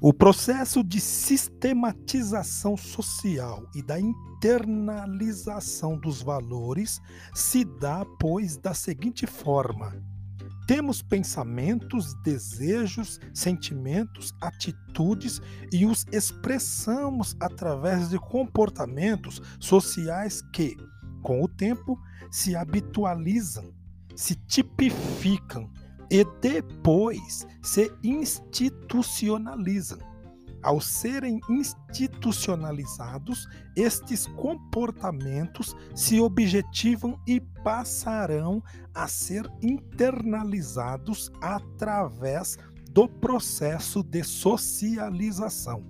O processo de sistematização social e da internalização dos valores se dá, pois, da seguinte forma: temos pensamentos, desejos, sentimentos, atitudes e os expressamos através de comportamentos sociais que, com o tempo, se habitualizam, se tipificam e depois se institucionalizam. Ao serem institucionalizados, estes comportamentos se objetivam e passarão a ser internalizados através do processo de socialização.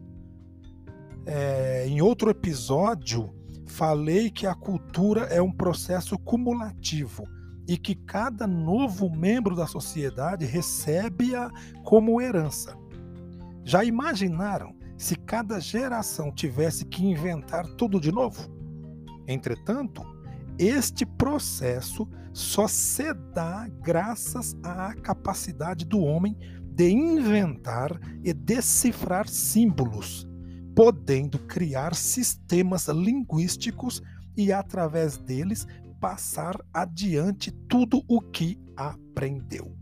É, em outro episódio, falei que a cultura é um processo cumulativo e que cada novo membro da sociedade recebe-a como herança. Já imaginaram se cada geração tivesse que inventar tudo de novo? Entretanto, este processo só se dá graças à capacidade do homem de inventar e decifrar símbolos, podendo criar sistemas linguísticos e, através deles, passar adiante tudo o que aprendeu.